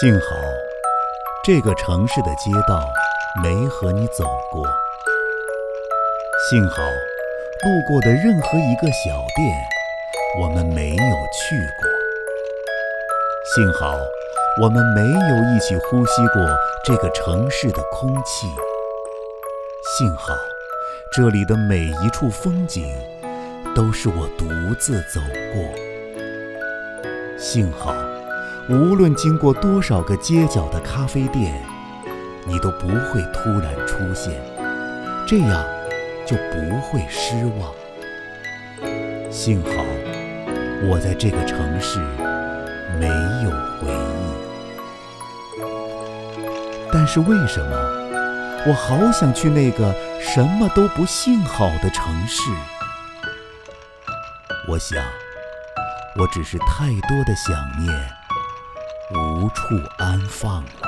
幸好，这个城市的街道没和你走过。幸好，路过的任何一个小店，我们没有去过。幸好，我们没有一起呼吸过这个城市的空气。幸好，这里的每一处风景，都是我独自走过。幸好。无论经过多少个街角的咖啡店，你都不会突然出现，这样就不会失望。幸好我在这个城市没有回忆，但是为什么我好想去那个什么都不幸好的城市？我想，我只是太多的想念。无处安放了。